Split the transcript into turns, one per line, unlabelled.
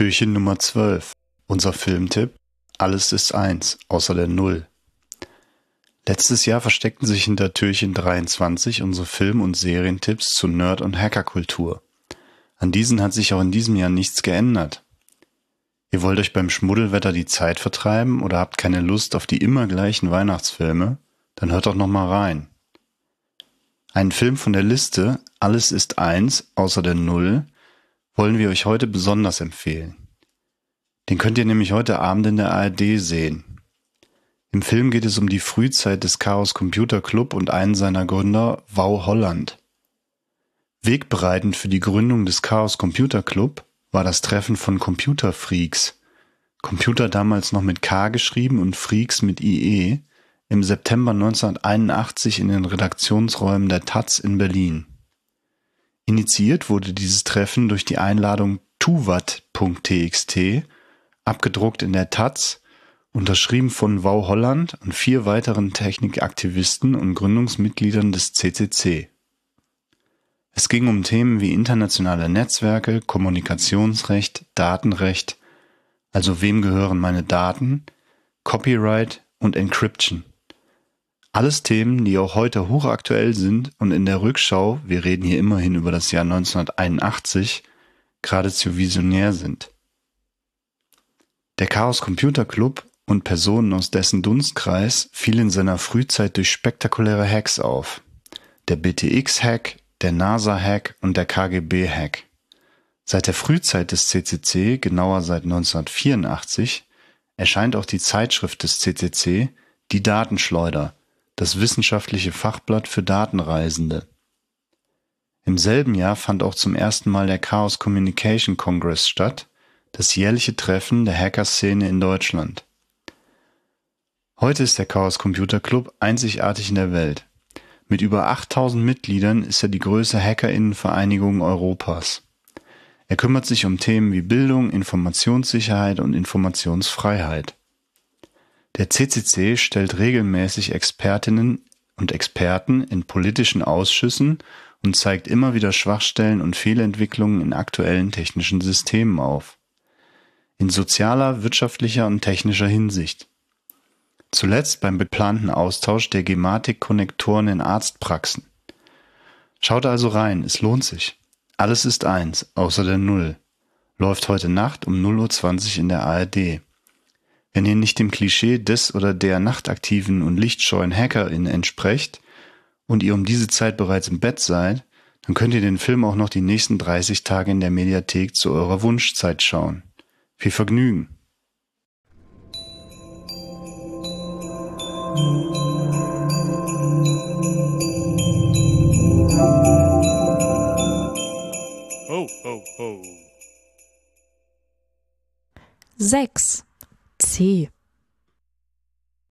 Türchen Nummer 12. Unser Filmtipp. Alles ist eins, außer der Null. Letztes Jahr versteckten sich hinter Türchen 23 unsere Film- und Serientipps zu Nerd- und Hackerkultur. An diesen hat sich auch in diesem Jahr nichts geändert. Ihr wollt euch beim Schmuddelwetter die Zeit vertreiben oder habt keine Lust auf die immer gleichen Weihnachtsfilme? Dann hört doch noch mal rein. Einen Film von der Liste Alles ist eins, außer der Null, wollen wir euch heute besonders empfehlen. Den könnt ihr nämlich heute Abend in der ARD sehen. Im Film geht es um die Frühzeit des Chaos Computer Club und einen seiner Gründer, Wau Holland. Wegbereitend für die Gründung des Chaos Computer Club war das Treffen von Computerfreaks, Computer damals noch mit K geschrieben und Freaks mit IE, im September 1981 in den Redaktionsräumen der Taz in Berlin. Initiiert wurde dieses Treffen durch die Einladung tuvat.txt, abgedruckt in der Taz, unterschrieben von Wau Holland und vier weiteren Technikaktivisten und Gründungsmitgliedern des CCC. Es ging um Themen wie internationale Netzwerke, Kommunikationsrecht, Datenrecht, also wem gehören meine Daten, Copyright und Encryption. Alles Themen, die auch heute hochaktuell sind und in der Rückschau, wir reden hier immerhin über das Jahr 1981, geradezu visionär sind. Der Chaos Computer Club und Personen aus dessen Dunstkreis fielen in seiner Frühzeit durch spektakuläre Hacks auf. Der BTX-Hack, der NASA-Hack und der KGB-Hack. Seit der Frühzeit des CCC, genauer seit 1984, erscheint auch die Zeitschrift des CCC, die Datenschleuder, das wissenschaftliche Fachblatt für Datenreisende. Im selben Jahr fand auch zum ersten Mal der Chaos Communication Congress statt, das jährliche Treffen der Hackerszene in Deutschland. Heute ist der Chaos Computer Club einzigartig in der Welt. Mit über 8000 Mitgliedern ist er die größte Hackerinnenvereinigung Europas. Er kümmert sich um Themen wie Bildung, Informationssicherheit und Informationsfreiheit. Der CCC stellt regelmäßig Expertinnen und Experten in politischen Ausschüssen und zeigt immer wieder Schwachstellen und Fehlentwicklungen in aktuellen technischen Systemen auf. In sozialer, wirtschaftlicher und technischer Hinsicht. Zuletzt beim geplanten Austausch der Gematik-Konnektoren in Arztpraxen. Schaut also rein, es lohnt sich. Alles ist eins, außer der Null. Läuft heute Nacht um 0.20 Uhr in der ARD. Wenn ihr nicht dem Klischee des oder der nachtaktiven und lichtscheuen Hackerin entsprecht und ihr um diese Zeit bereits im Bett seid, dann könnt ihr den Film auch noch die nächsten 30 Tage in der Mediathek zu eurer Wunschzeit schauen. Viel Vergnügen!
Ho, ho, ho.
Sechs. C.